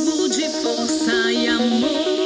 De força e amor,